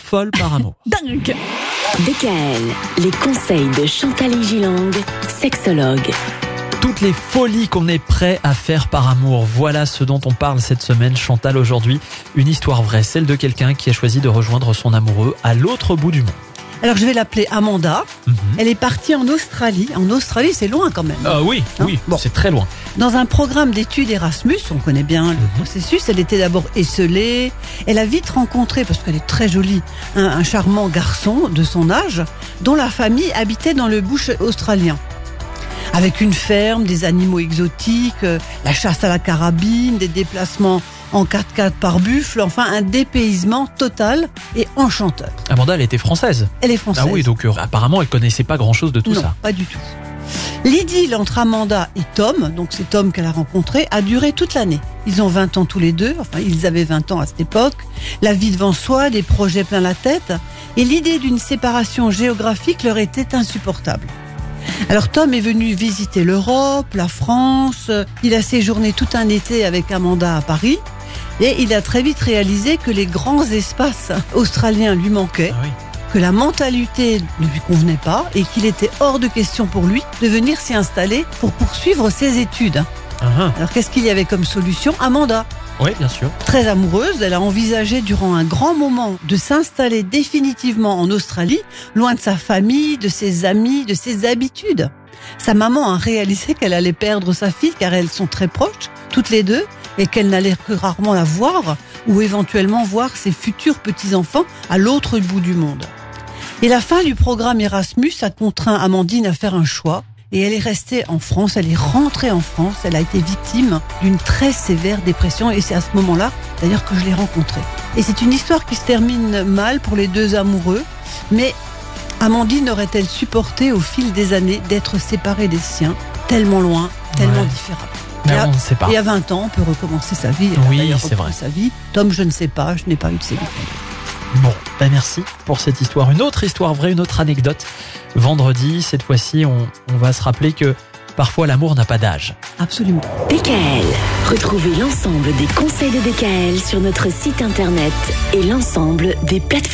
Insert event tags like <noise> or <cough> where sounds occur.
folle par amour. <laughs> Dingue DKL, les conseils de Chantal Gilang, sexologue. Toutes les folies qu'on est prêt à faire par amour, voilà ce dont on parle cette semaine. Chantal, aujourd'hui, une histoire vraie, celle de quelqu'un qui a choisi de rejoindre son amoureux à l'autre bout du monde. Alors je vais l'appeler Amanda. Mhm. Elle est partie en Australie. En Australie, c'est loin quand même. Ah oui, Hein oui, Bon. c'est très loin. Dans un programme d'études Erasmus, on connaît bien le processus, elle était d'abord esselée. Elle a vite rencontré, parce qu'elle est très jolie, un, un charmant garçon de son âge, dont la famille habitait dans le bush australien. Avec une ferme, des animaux exotiques, euh, la chasse à la carabine, des déplacements en 4x4 par buffle, enfin un dépaysement total et enchanteur. Amanda, elle était française. Elle est française. Ah oui, donc euh, apparemment, elle connaissait pas grand-chose de tout non, ça. pas du tout. L'idylle entre Amanda et Tom, donc c'est Tom qu'elle a rencontré, a duré toute l'année. Ils ont 20 ans tous les deux, enfin ils avaient 20 ans à cette époque, la vie devant soi, des projets plein la tête, et l'idée d'une séparation géographique leur était insupportable. Alors Tom est venu visiter l'Europe, la France, il a séjourné tout un été avec Amanda à Paris, et il a très vite réalisé que les grands espaces australiens lui manquaient Ah oui. que la mentalité ne lui convenait pas et qu'il était hors de question pour lui de venir s'y installer pour poursuivre ses études. Ah, ah. Alors qu'est-ce qu'il y avait comme solution? Amanda, Oui, bien sûr. très amoureuse, elle a envisagé durant un grand moment de s'installer définitivement en Australie, loin de sa famille, de ses amis, de ses habitudes. Sa maman a réalisé qu'elle allait perdre sa fille car elles sont très proches, toutes les deux, et qu'elle n'allait que rarement la voir ou éventuellement voir ses futurs petits-enfants à l'autre bout du monde. Et la fin du programme Erasmus a contraint Amandine à faire un choix. Et elle est restée en France, elle est rentrée en France, elle a été victime d'une très sévère dépression et c'est à ce moment-là d'ailleurs que je l'ai rencontrée. Et c'est une histoire qui se termine mal pour les deux amoureux, mais Amandine aurait-elle supporté au fil des années d'être séparée des siens, tellement loin, tellement Ouais. différents Mais Et à- on ne sait pas. Et à 20 ans, on peut recommencer sa vie. Elle Oui, c'est vrai. Sa vie. Tom, je ne sais pas, je n'ai pas eu de célibataire. Bon, ben merci pour cette histoire. Une autre histoire vraie, une autre anecdote. Vendredi, cette fois-ci, on, on va se rappeler que parfois l'amour n'a pas d'âge. Absolument. DKL, retrouvez l'ensemble des conseils de DKL sur notre site internet et l'ensemble des plateformes.